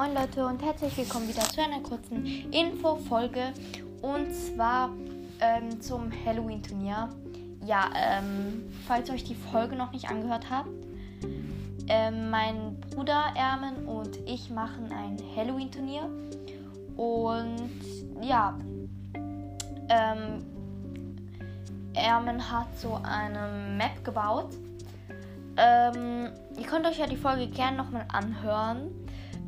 Moin Leute und herzlich willkommen wieder zu einer kurzen Info-Folge und zwar ähm, zum Halloween-Turnier. Ja, ähm, falls ihr euch die Folge noch nicht angehört habt, ähm, mein Bruder Ermen und ich machen ein Halloween-Turnier und ja, ähm, Ermen hat so eine Map gebaut. Ähm, ihr könnt euch ja die Folge gerne nochmal anhören.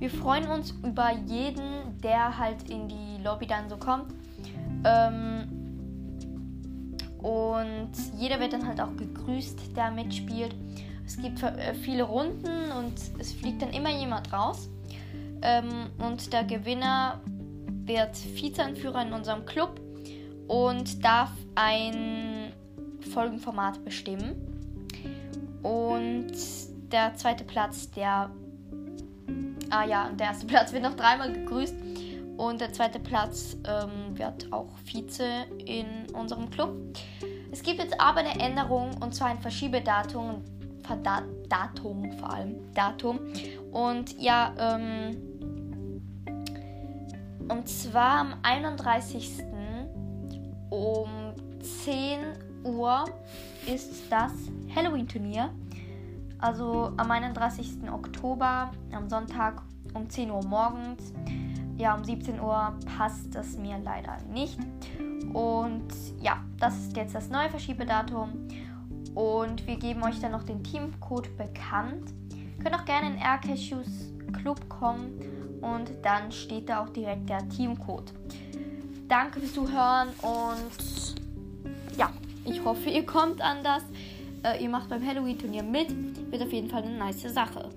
Wir freuen uns über jeden, der halt in die Lobby dann so kommt. Ähm, und jeder wird dann halt auch gegrüßt, der mitspielt. Es gibt äh, viele Runden und es fliegt dann immer jemand raus. Ähm, und der Gewinner wird Vizeanführer in unserem Club und darf ein Folgenformat bestimmen. Und der zweite Platz, der Ah ja, der erste Platz wird noch dreimal gegrüßt. Und der zweite Platz ähm, wird auch Vize in unserem Club. Es gibt jetzt aber eine Änderung und zwar ein Verschiebedatum. Verda Datum vor allem. Datum. Und ja, ähm, und zwar am 31. um 10 Uhr ist das Halloween-Turnier. Also am 31. Oktober, am Sonntag um 10 Uhr morgens. Ja, um 17 Uhr passt das mir leider nicht. Und ja, das ist jetzt das neue Verschiebedatum. Und wir geben euch dann noch den Teamcode bekannt. Könnt auch gerne in Aircashews Club kommen und dann steht da auch direkt der Teamcode. Danke fürs Zuhören und ja, ich hoffe, ihr kommt an das. Äh, ihr macht beim Halloween-Turnier mit. Wird auf jeden Fall eine nice Sache.